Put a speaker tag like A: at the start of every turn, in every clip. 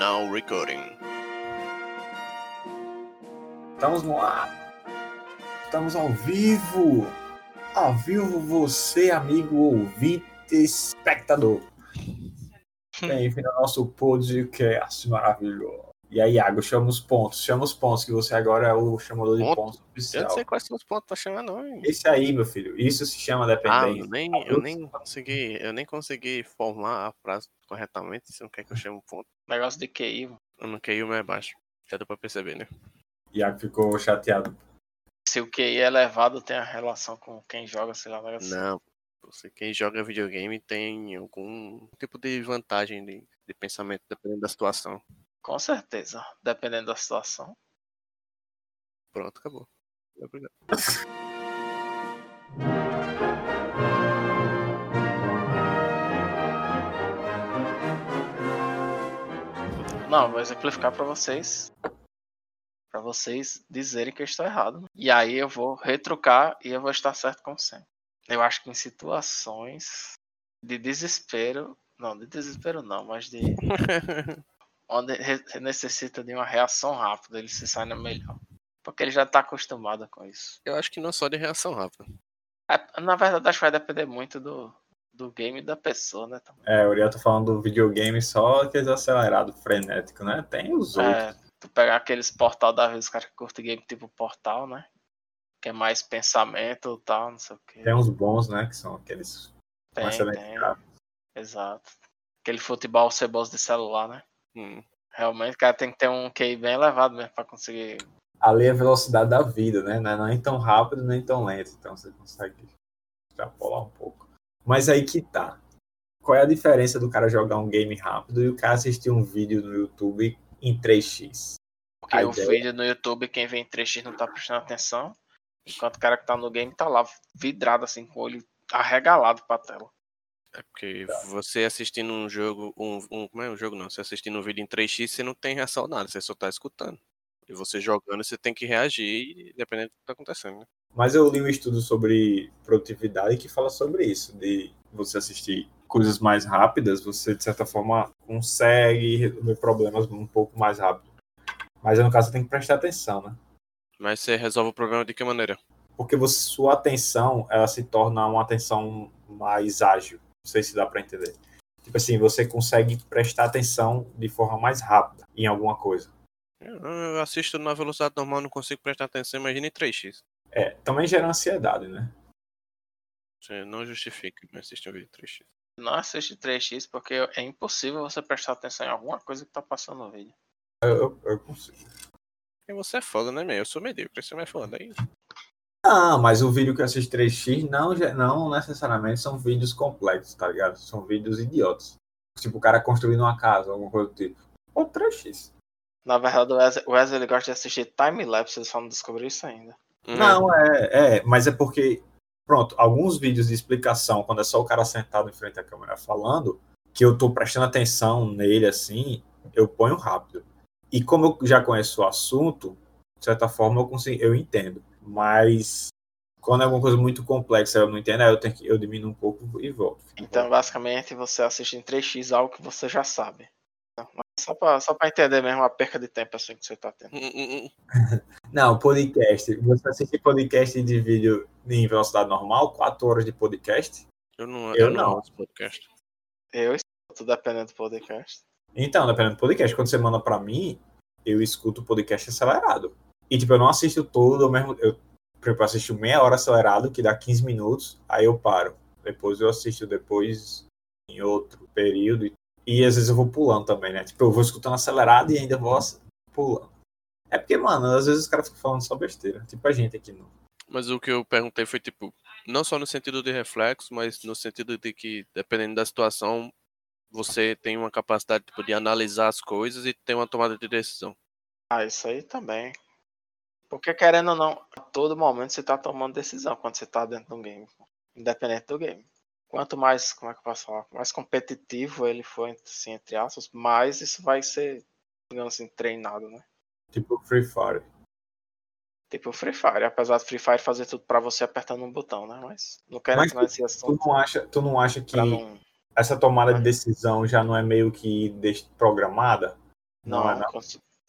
A: Now recording.
B: Estamos no ar. Estamos ao vivo. Ao vivo, você, amigo ouvinte, espectador. Bem-vindo ao nosso podcast maravilhoso. E aí, Iago, chama os pontos. Chama os pontos, que você agora é o chamador de
A: Ponto?
B: pontos
A: Eu
B: oficial.
A: não sei quais são os pontos pra chamar, não. hein?
B: Esse aí, meu filho, isso se chama
A: Ah,
B: dependência.
A: eu nem, eu nem consegui, eu nem consegui formar a frase corretamente. Você não quer que eu chame um ponto?
C: Negócio de QI.
A: Eu não QI o mais baixo. Já deu pra perceber, né?
B: Iago ficou chateado.
C: Se o QI é elevado, tem a relação com quem joga, sei lá, negócio assim.
A: Não. Você, quem joga videogame tem algum tipo de vantagem de, de pensamento, dependendo da situação.
C: Com certeza. Dependendo da situação.
A: Pronto, acabou. Obrigado.
C: Não, vou exemplificar pra vocês. Pra vocês dizerem que eu estou errado. E aí eu vou retrucar e eu vou estar certo como sempre. Eu acho que em situações de desespero. Não, de desespero não, mas de. onde necessita de uma reação rápida, ele se sai na melhor. Porque ele já tá acostumado com isso.
A: Eu acho que não só de reação rápida.
C: É, Na verdade, acho que vai depender muito do, do game e da pessoa, né? também.
B: É, o Uriel tá falando do videogame só aqueles acelerado, frenético, né? Tem os outros.
C: É, tu pegar aqueles portal da vida, os caras que curtem game tipo portal, né? Que é mais pensamento e tal, não sei o que.
B: Tem uns bons, né? Que são aqueles
C: Tem, tem. Exato. Aquele futebol ceboso de celular, né?
A: Hum.
C: Realmente, o cara tem que ter um QI bem elevado mesmo pra conseguir.
B: Ali é a velocidade da vida, né? Não é nem tão rápido nem tão lento, então você consegue extrapolar um pouco. Mas aí que tá. Qual é a diferença do cara jogar um game rápido e o cara assistir um vídeo no YouTube em 3x?
C: Porque
B: A
C: o
B: ideia-
C: vídeo no YouTube, quem vê em 3x não tá prestando atenção. Enquanto o cara que tá no game tá lá vidrado, assim, com o olho arregalado pra tela.
A: É porque você assistindo um jogo, um, um, como é um jogo não, você assistindo um vídeo em 3x, você não tem reação a nada, você só tá escutando. E você jogando, você tem que reagir, dependendo do que tá acontecendo, né?
B: Mas eu li um estudo sobre produtividade que fala sobre isso, de você assistir coisas mais rápidas, você de certa forma consegue resolver problemas um pouco mais rápido. Mas no caso você tem que prestar atenção, né?
A: Mas você resolve o problema de que maneira?
B: porque você, sua atenção ela se torna uma atenção mais ágil. Não sei se dá para entender. Tipo assim, você consegue prestar atenção de forma mais rápida em alguma coisa.
A: Eu, assisto na velocidade normal, não consigo prestar atenção, imagina em 3x.
B: É, também gera ansiedade, né?
A: Você não justifica me assistir um vídeo em 3x.
C: Não assiste 3x porque é impossível você prestar atenção em alguma coisa que tá passando no vídeo.
B: Eu, eu, eu consigo.
A: E você é foda, né, meu? Eu sou medíocre, você é foda. Aí,
B: Ah, mas o vídeo que eu assisto 3x não, não necessariamente são vídeos complexos, tá ligado? São vídeos idiotas. Tipo, o cara construindo uma casa, alguma coisa do tipo. Ou 3x.
C: Na verdade, o Wesley, o Wesley ele gosta de assistir time-lapse, eles só não descobriram isso ainda.
B: Não, é, é, mas é porque, pronto, alguns vídeos de explicação, quando é só o cara sentado em frente à câmera falando, que eu tô prestando atenção nele assim, eu ponho rápido. E como eu já conheço o assunto, de certa forma eu consigo, eu entendo. Mas quando é alguma coisa muito complexa eu não entendo, aí eu tenho que eu diminuo um pouco e volto.
C: Então, basicamente, você assiste em 3x algo que você já sabe. Mas só pra, só pra entender mesmo a perca de tempo assim que você tá tendo.
A: Hum, hum, hum.
B: Não, podcast. Você assiste podcast de vídeo em velocidade normal, 4 horas de podcast.
A: Eu não,
B: Eu
A: eu não
B: não.
A: podcast.
C: Eu escuto dependendo do podcast.
B: Então, dependendo do podcast, quando você manda pra mim, eu escuto o podcast acelerado. E, tipo, eu não assisto todo ao mesmo. Eu, eu assisto meia hora acelerado, que dá 15 minutos, aí eu paro. Depois eu assisto depois em outro período. E, e às vezes eu vou pulando também, né? Tipo, eu vou escutando acelerado e ainda vou pulando. É porque, mano, às vezes os caras ficam falando só besteira. Tipo a gente aqui no.
A: Mas o que eu perguntei foi, tipo, não só no sentido de reflexo, mas no sentido de que, dependendo da situação, você tem uma capacidade tipo, de analisar as coisas e ter uma tomada de decisão.
C: Ah, isso aí também. Porque querendo ou não, a todo momento você tá tomando decisão quando você tá dentro do game. Independente do game. Quanto mais, como é que eu posso falar? Mais competitivo ele for, assim, entre aspas, mais isso vai ser, digamos assim, treinado, né?
B: Tipo Free Fire.
C: Tipo Free Fire, apesar do Free Fire fazer tudo pra você apertando um botão, né? Mas não quero entrar nesse
B: Tu
C: assunto
B: não acha, tu não acha que
C: não.
B: essa tomada de decisão já não é meio que programada?
C: Não,
B: é, não.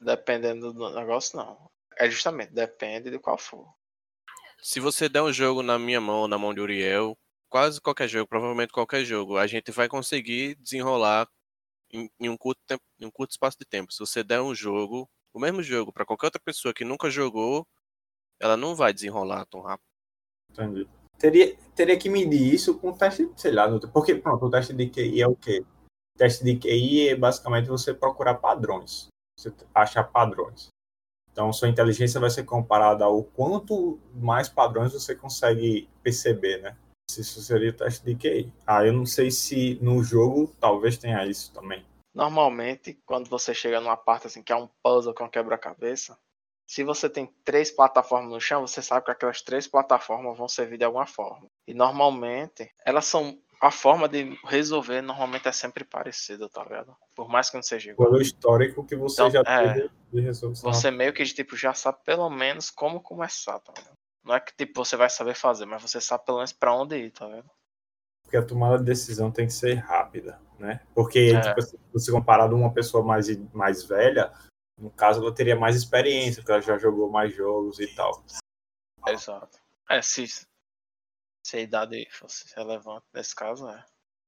C: dependendo do negócio, não. É justamente, depende de qual for.
A: Se você der um jogo na minha mão, ou na mão de Uriel, quase qualquer jogo, provavelmente qualquer jogo, a gente vai conseguir desenrolar em, em um curto tempo, em um curto espaço de tempo. Se você der um jogo, o mesmo jogo, para qualquer outra pessoa que nunca jogou, ela não vai desenrolar tão rápido.
B: Entendi. Teria, teria que medir isso com teste, sei lá, no- porque pronto, o teste de QI é o quê? O teste de QI é basicamente você procurar padrões. Você achar padrões. Então, sua inteligência vai ser comparada ao quanto mais padrões você consegue perceber, né? Isso seria o teste de QI. Ah, eu não sei se no jogo talvez tenha isso também.
C: Normalmente, quando você chega numa parte assim que é um puzzle que é um quebra-cabeça, se você tem três plataformas no chão, você sabe que aquelas três plataformas vão servir de alguma forma. E normalmente, elas são. A forma de resolver normalmente é sempre parecida, tá ligado? Por mais que não seja igual.
B: Pelo histórico que você
C: Então,
B: já
C: é.
B: teve de resolução.
C: Você meio que tipo, já sabe pelo menos como começar, tá ligado? Não é que tipo, você vai saber fazer, mas você sabe pelo menos pra onde ir, tá ligado?
B: Porque a tomada de decisão tem que ser rápida, né? Porque,
C: É.
B: tipo, se você comparado a uma pessoa mais, mais velha, no caso, ela teria mais experiência, porque ela já jogou mais jogos e tal.
C: Exato. É, se, se a idade fosse relevante nesse caso, é.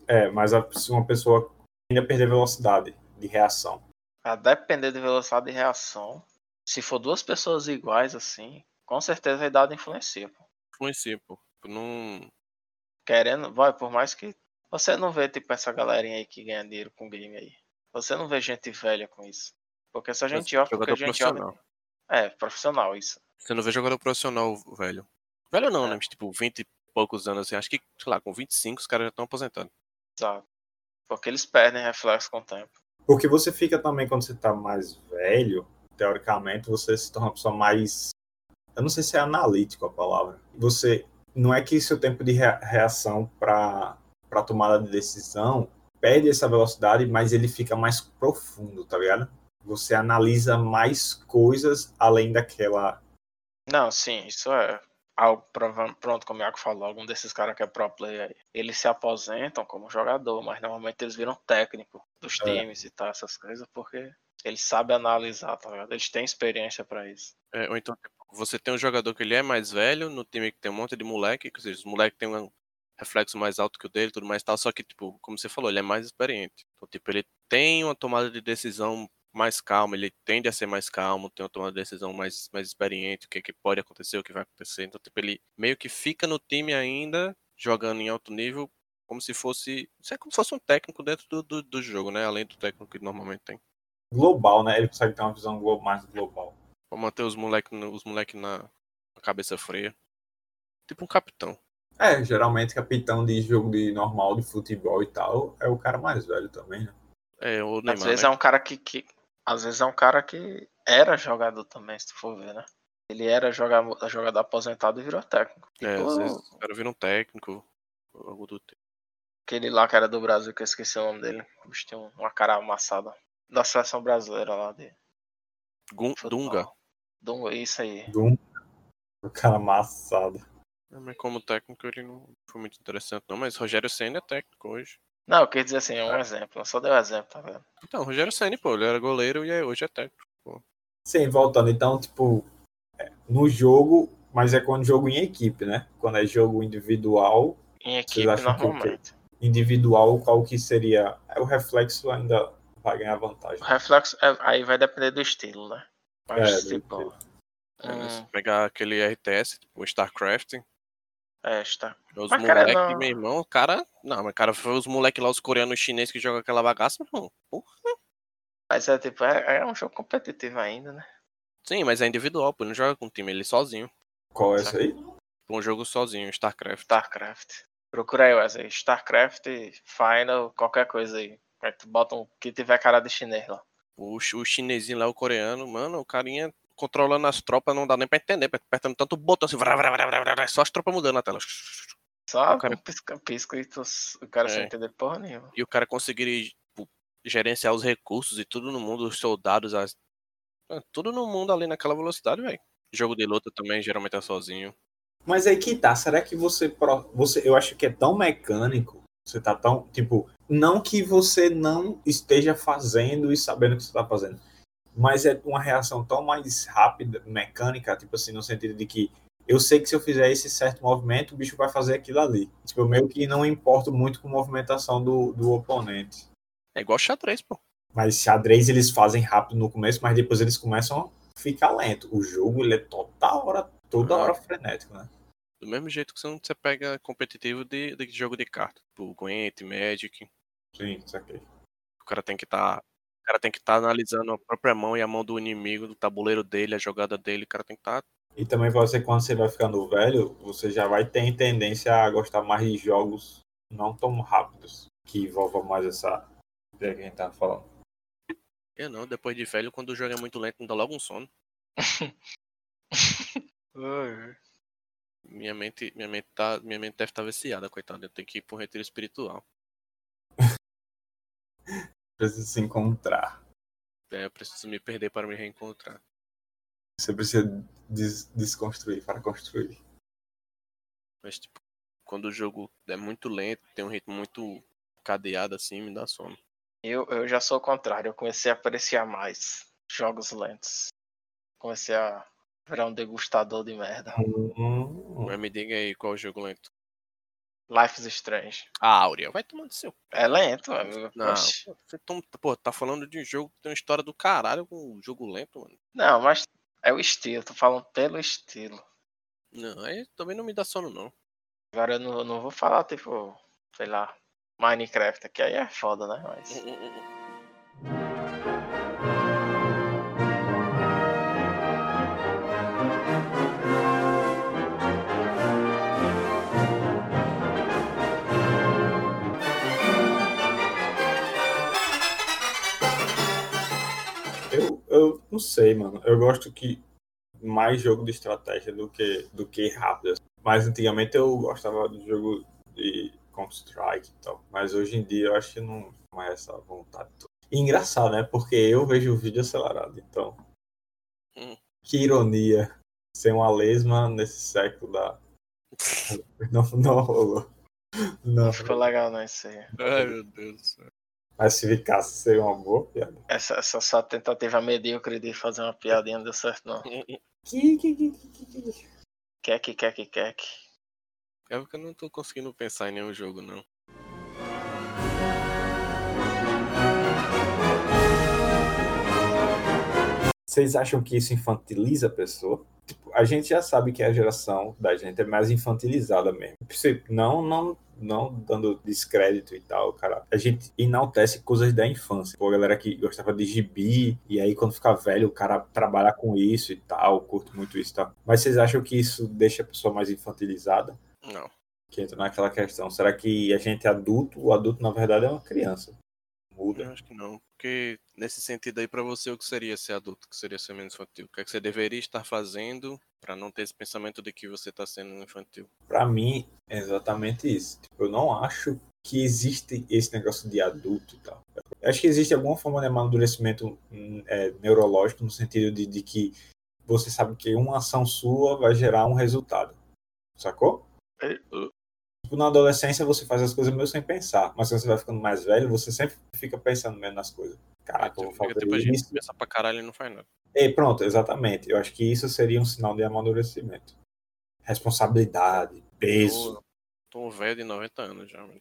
B: É, mas a- se uma pessoa ainda perder velocidade de reação.
C: A depender de velocidade de reação, se for duas pessoas iguais assim, com certeza a idade influencia. Pô.
A: Influencia, pô. Não.
C: Querendo, vai, por mais que você não vê tipo essa galerinha aí que ganha dinheiro com game aí. Você não vê gente velha com isso. Porque se a gente olha, porque a gente olha.
A: profissional.
C: É, profissional isso.
A: Você não vê jogador profissional velho. Velho não,
C: É.
A: né? Mas, tipo, 20 e poucos anos assim. Acho que, sei lá, com 25 os caras já estão aposentando.
C: Exato. Porque eles perdem reflexo com o tempo.
B: Porque você fica também, quando você tá mais velho, teoricamente, você se torna uma pessoa mais. Eu não sei se é analítico a palavra. Você. Não é que seu tempo de rea- reação para para tomada de decisão perde essa velocidade, mas ele fica mais profundo, tá ligado? Você analisa mais coisas além daquela.
C: Não, sim, isso é algo pronto, como o Iago falou, algum desses caras que é pro player aí. Eles se aposentam como jogador, mas normalmente eles viram técnico dos
B: É.
C: times e tal, essas coisas, porque eles sabem analisar, tá ligado? Eles têm experiência pra isso.
A: É, ou então, tipo, você tem um jogador que ele é mais velho, no time que tem um monte de moleque, ou seja, os moleques têm um reflexo mais alto que o dele, tudo mais tal, só que, tipo, como você falou, ele é mais experiente. Então, tipo, ele tem uma tomada de decisão mais calma, ele tende a ser mais calmo, tem uma decisão mais, mais experiente, o que, que pode acontecer, o que vai acontecer. Então, tipo, ele meio que fica no time ainda, jogando em alto nível, como se fosse. Isso é como se fosse um técnico dentro do, do, do jogo, né? Além do técnico que normalmente tem.
B: global, né? Ele consegue ter uma visão mais global.
A: Pra manter os moleques os moleque na, na cabeça fria. Tipo um capitão.
B: É, geralmente capitão de jogo de normal de futebol e tal é o cara mais velho também, né?
A: É, o
C: Às
A: Neymar,
C: vezes
A: né?
C: é um cara que, que. Às vezes é um cara que era jogador também, se tu for ver, né? Ele era jogador, jogador aposentado e virou técnico.
A: É,
C: Tipo,
A: às vezes o cara vira um técnico, algo do tipo.
C: Aquele lá que era do Brasil, que eu esqueci o nome dele. Bicho tinha um- uma cara amassada. Da seleção brasileira lá de
A: Gun-
C: futebol.
A: Dunga.
C: Dunga, isso aí.
B: Doom, o cara amassado.
A: É, Mas como técnico ele não foi muito interessante não, mas Rogério Senna é técnico hoje.
C: Não, eu queria dizer assim, é um exemplo. Só dei um exemplo, tá vendo?
A: Então, Rogério Senna, pô, ele era goleiro e é- hoje é técnico.
B: Sim, voltando, então, tipo, é, no jogo, mas é quando jogo em equipe, né? Quando é jogo individual,
C: Em equipe,
B: acham que o
C: normalmente.
B: individual, qual que seria? É, o reflexo ainda vai ganhar vantagem.
C: O reflexo, é- aí vai depender do estilo, né? Mas,
B: É, do
C: tipo,
B: estilo.
A: É, né? Se
C: hum,
A: pegar aquele RTS, tipo, o StarCraft,
C: é, está.
A: os
C: Mas, cara, não-
A: meu irmão, o cara. Não, mas cara, foi os moleques lá, os coreanos chineses que jogam aquela bagaça, não. Porra.
C: Mas é tipo, é, é um jogo competitivo ainda, né?
A: Sim, mas é individual, pô, ele não joga com time, ele sozinho.
B: Qual é esse aí?
A: Um jogo sozinho, StarCraft.
C: StarCraft. Procura aí, Wesley. StarCraft, Final, qualquer coisa aí. Aí tu bota um que tiver cara de chinês lá.
A: O, o chinesinho lá, o coreano, mano, o carinha controlando as tropas, não dá nem pra entender, apertando tanto botão assim, vrá, vrá, vrá, vrá, vrá, só as tropas mudando na tela.
C: Só
A: O cara-
C: pisca-pisca e tu, o cara sem
A: É.
C: entender porra nenhuma.
A: E o cara conseguir tipo, gerenciar os recursos e tudo no mundo, os soldados, as... ah, tudo no mundo ali naquela velocidade, velho. Jogo de luta também, geralmente é sozinho.
B: Mas aí que tá, será que você, você. Eu acho que é tão mecânico Você tá tão, tipo, não que você não esteja fazendo e sabendo o que você tá fazendo, mas é uma reação tão mais rápida, mecânica, tipo assim, no sentido de que eu sei que se eu fizer esse certo movimento, o bicho vai fazer aquilo ali. Tipo, eu meio que não importo muito com a movimentação do, do oponente.
A: É igual xadrez, pô.
B: Mas xadrez eles fazem rápido no começo, mas depois eles começam a ficar lento. O jogo, ele é toda hora, toda
A: Ah.
B: hora frenético, né?
A: Do mesmo jeito que você pega competitivo de, de jogo de carta. Tipo, Gwent, Magic.
B: Sim, isso aqui.
A: O cara tem que estar. o cara tem que estar analisando a própria mão e a mão do inimigo, do tabuleiro dele, a jogada dele. O cara tem que estar.
B: E também você, quando você vai ficando velho, você já vai ter tendência a gostar mais de jogos não tão rápidos, que envolvam mais essa ideia que a gente tava falando.
A: Eu não, depois de velho, quando o jogo é muito lento, me dá logo um sono. Minha mente, minha mente, tá, minha mente deve estar viciada, coitada. Eu tenho que ir pro retiro espiritual.
B: Precisa se encontrar.
A: É, eu preciso me perder para me reencontrar.
B: Você precisa des- desconstruir para construir.
A: Mas, tipo, quando o jogo é muito lento, tem um ritmo muito cadeado assim, me dá sono.
C: Eu, eu já sou o contrário, eu comecei a apreciar mais jogos lentos. Comecei a virar um degustador de merda.
B: Hum,
A: Mas me diga aí qual o jogo lento.
C: Life is Strange.
A: Ah, Áurea, vai tomando seu.
C: É lento, amigo.
A: Não, você tom- pô, tá falando de um jogo que tem uma história do caralho com um jogo lento, mano.
C: Não, mas é o estilo, tô falando pelo estilo.
A: Não, aí também não me dá sono, não.
C: Agora eu não, não vou falar, tipo, sei lá, Minecraft, que aí é foda, né? Mas.
B: Eu, não sei, mano. Eu gosto que mais jogo de estratégia do que, do que rápido. Mas antigamente eu gostava do jogo de Counter-Strike e tal. Mas hoje em dia eu acho que não mais essa vontade. toda. E engraçado, né? Porque eu vejo o vídeo acelerado, então.
A: Hum.
B: Que ironia ser uma lesma nesse século da. Não, não rolou. Não.
C: Não ficou legal, não, isso aí.
A: Ai, meu Deus do céu.
B: Mas se ficasse, seria uma boa piada.
C: Essa, essa sua tentativa medíocre de fazer uma piadinha não deu certo, não.
B: Que, que, que, que, que, que.
C: Que, quer que, quer que.
A: É porque eu não tô conseguindo pensar em nenhum jogo, não.
B: Vocês acham que isso infantiliza a pessoa? Tipo, a gente já sabe que a geração da gente é mais infantilizada mesmo. Não, não, não dando descrédito e tal, cara. A gente enaltece coisas da infância. Pô, a galera que gostava de gibi, e aí quando fica velho, o cara trabalha com isso e tal, curto muito isso e tal. Mas vocês acham que isso deixa a pessoa mais infantilizada?
A: Não.
B: Que entra naquela questão. Será que a gente é adulto? O adulto, na verdade, é uma criança. Muda.
A: Eu acho que não. Porque nesse sentido aí, pra você, o que seria ser adulto? O que seria ser menos infantil? O que é que você deveria estar fazendo pra não ter esse pensamento de que você tá sendo infantil?
B: Pra mim, é exatamente isso. Tipo, eu não acho que existe esse negócio de adulto e tal. Eu acho que existe alguma forma de amadurecimento hum, é, neurológico no sentido de, de que você sabe que uma ação sua vai gerar um resultado. Sacou? Tipo, na adolescência você faz as coisas meio sem pensar, mas quando você vai ficando mais velho, você sempre fica pensando mesmo nas coisas. Caraca, eu vou fazer
A: tipo a gente
B: isso.
A: pensa pra caralho e não faz nada.
B: E pronto, exatamente. Eu acho que isso seria um sinal de amadurecimento. Responsabilidade, peso.
A: Tô, tô um velho de 90 anos já, mano.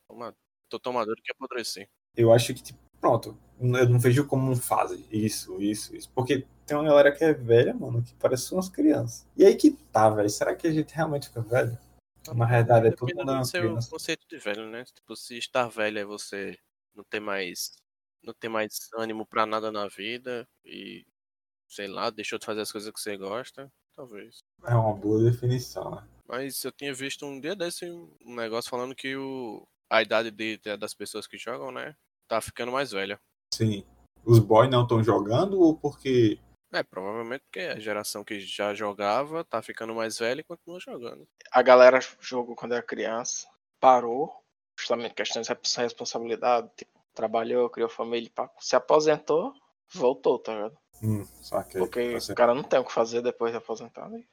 A: Tô, maduro que apodrecer.
B: Eu acho que, tipo, pronto. Eu não vejo como um fase. Isso, isso, isso. Porque tem uma galera que é velha, mano, que parece umas crianças. E aí que tá, velho. Será que a gente realmente fica velho? Na realidade, é todo
A: Depende
B: mundo uma
A: do seu conceito de velho, né? Tipo, se estar velho é você não ter mais. Não ter mais ânimo pra nada na vida e. Sei lá, deixou de fazer as coisas que você gosta. Talvez.
B: É uma boa definição, né?
A: Mas eu tinha visto um dia desse um negócio falando que o, a idade de, de- das pessoas que jogam, né? Tá ficando mais velha.
B: Sim. Os boys não estão jogando ou porque.
A: É, provavelmente porque a geração que já jogava tá ficando mais velha e continua jogando.
C: A galera jogou quando era criança, parou, justamente questões de respons- responsabilidade, tipo, trabalhou, criou família, se aposentou, voltou, tá ligado?
B: Hum, saquei.
C: Porque
B: Tá
C: o cara não tem o que fazer depois de aposentado. e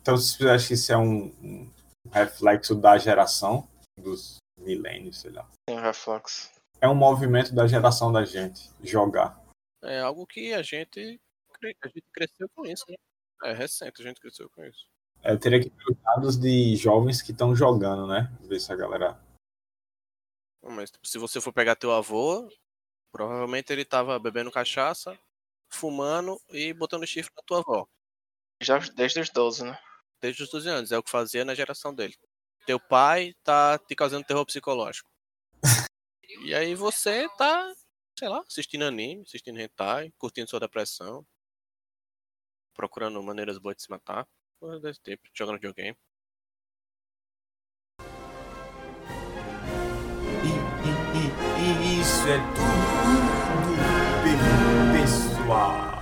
B: Então você acha que isso é um, um reflexo da geração dos milênios, sei lá.
C: Tem reflexo.
B: É um movimento da geração da gente jogar.
A: É algo que a gente, a gente cresceu com isso, né? É recente, a gente cresceu com isso.
B: É, Eu teria que ver os dados de jovens que estão jogando, né? Ver se a galera.
A: Mas tipo, se você for pegar teu avô, provavelmente ele tava bebendo cachaça, fumando e botando chifre na tua avó.
C: Já desde os 12, né?
A: Desde os 12 anos, é o que fazia na geração dele. Teu pai tá te causando terror psicológico. e aí você tá, sei lá, assistindo anime, assistindo hentai, curtindo sua depressão, procurando maneiras boas de se matar, coisa desse tipo, jogando videogame.
B: E, e, e, isso é tudo, pe- pessoal.